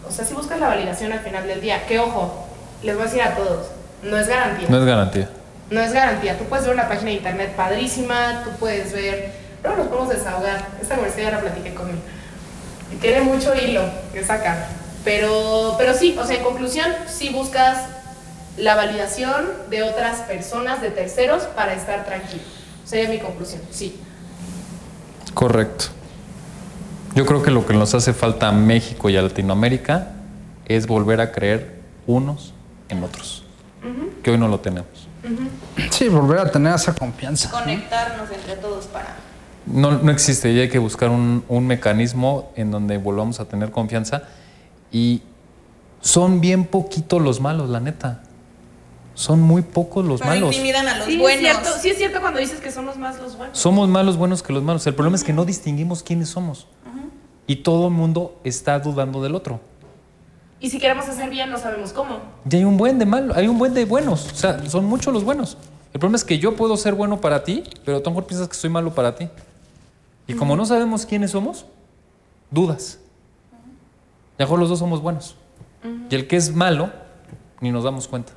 O sea, sí buscas la validación al final del día. Que ojo, les voy a decir a todos, no es garantía. No es garantía. No es garantía. Tú puedes ver una página de internet padrísima, tú puedes ver Luego nos podemos desahogar. Esta conversación ya la platiqué con él. Y tiene mucho hilo que sacar. Pero, pero sí, o sea, en conclusión, sí buscas la validación de otras personas, de terceros, para estar tranquilo. Sería mi conclusión, sí. Correcto. Yo creo que lo que nos hace falta a México y a Latinoamérica es volver a creer unos en otros, que hoy no lo tenemos. Sí, volver a tener esa confianza. Conectarnos entre todos para... No, no existe y hay que buscar un, un mecanismo en donde volvamos a tener confianza y son bien poquitos los malos, la neta. Son muy pocos los Pero malos. intimidan a los Sí es, buenos. cierto, sí es cierto cuando dices que somos más los buenos. Somos más los buenos que los malos. El problema es que no distinguimos quiénes somos. Y todo el mundo está dudando del otro. Y si queremos hacer bien, no sabemos cómo. Y hay un buen de malos, hay un buen de buenos. O sea, son muchos los buenos. El problema es que yo puedo ser bueno para ti, pero tú a lo mejor piensas que soy malo para ti. Y como no sabemos quiénes somos, dudas. Y a lo mejor los dos somos buenos. Y el que es malo, ni nos damos cuenta.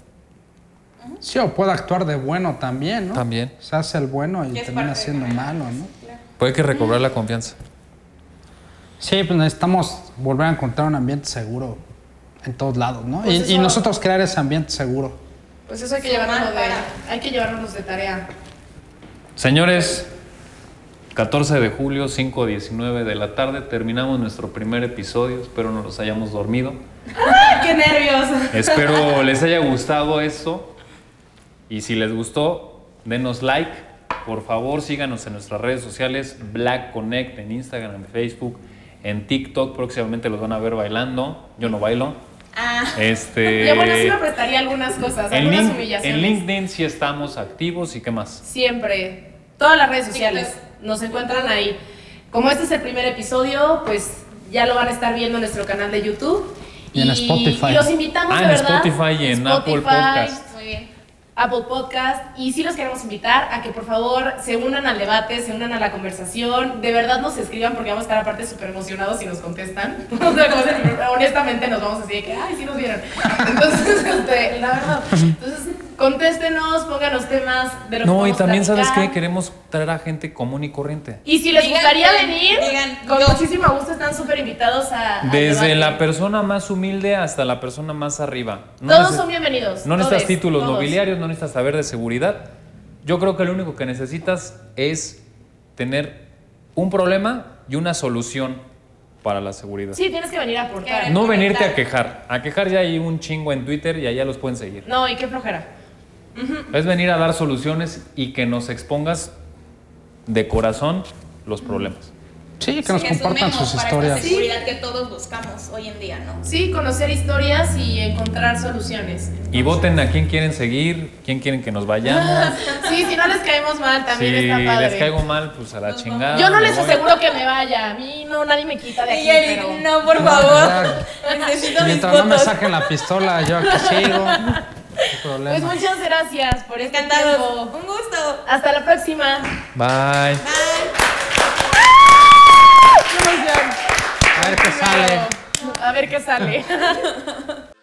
Sí, o puede actuar de bueno también, ¿no? También. Se hace el bueno y termina siendo malo, ¿no? Puede que recobrar la confianza. Sí, pues necesitamos volver a encontrar un ambiente seguro en todos lados, ¿no? Pues y, nosotros crear ese ambiente seguro. Pues eso hay que llevarnos de, hay que llevarnos de tarea. Señores, 14 de julio, 5.19 de la tarde, terminamos nuestro primer episodio. Espero no los hayamos dormido. <laughs> ¡Qué nervios! Espero les haya gustado esto. Y si les gustó, denos like. Por favor, síganos en nuestras redes sociales, Black Connect, en Instagram, en Facebook, en TikTok. Próximamente los van a ver bailando. Yo no bailo. Ah, Este, <laughs> Yo bueno, sí me prestaría algunas cosas, en, algunas Link- humillaciones. en LinkedIn sí estamos activos y qué más. Siempre. Todas las redes sociales nos encuentran ahí. Como este es el primer episodio, pues ya lo van a estar viendo en nuestro canal de YouTube. Y en Spotify. Y los invitamos Ah, de en verdad. Spotify y en Apple Podcast. Apple Podcast y sí los queremos invitar a que por favor se unan al debate, se unan a la conversación, de verdad nos escriban porque vamos a estar aparte súper emocionados si nos contestan. <laughs> O honestamente nos vamos así de que, ay, sí nos vieron. <laughs> Entonces, este, la verdad. Entonces, contéstenos, pónganos temas de lo que No, y también sabes que queremos traer a gente común y corriente. Y si les Digan, gustaría venir, digan, con yo. muchísimo gusto están súper invitados a. Desde la persona más humilde hasta la persona más arriba. No Todos son bienvenidos. No necesitas títulos todos. nobiliarios, no necesitas saber de seguridad. Yo creo que lo único que necesitas es tener un problema y una solución para la seguridad. Sí, tienes que venir a aportar. No venirte a quejar. A quejar ya hay un chingo en Twitter y allá los pueden seguir. No, y qué flojera. Es venir a dar soluciones y que nos expongas de corazón los problemas. Sí, que nos Sí, compartan asumimos sus para historias. Esta seguridad que todos buscamos hoy en día, ¿no? Sí, conocer historias y encontrar soluciones. Y voten a quién quieren seguir, quién quieren que nos vayamos. <laughs> Sí, si no les caemos mal, Si también está padre. les caigo mal, pues a la chingada. Yo no les voy. aseguro que me vaya. A mí no, nadie me quita de aquí. Y Eric, pero... no, por favor. <laughs> Necesito mis Mientras no me saquen la pistola, yo aquí sigo. <laughs> Pues muchas gracias por este Encantados. tiempo. Un gusto. Hasta la próxima. Bye. Bye. A ver qué sale. A ver qué sale. <laughs>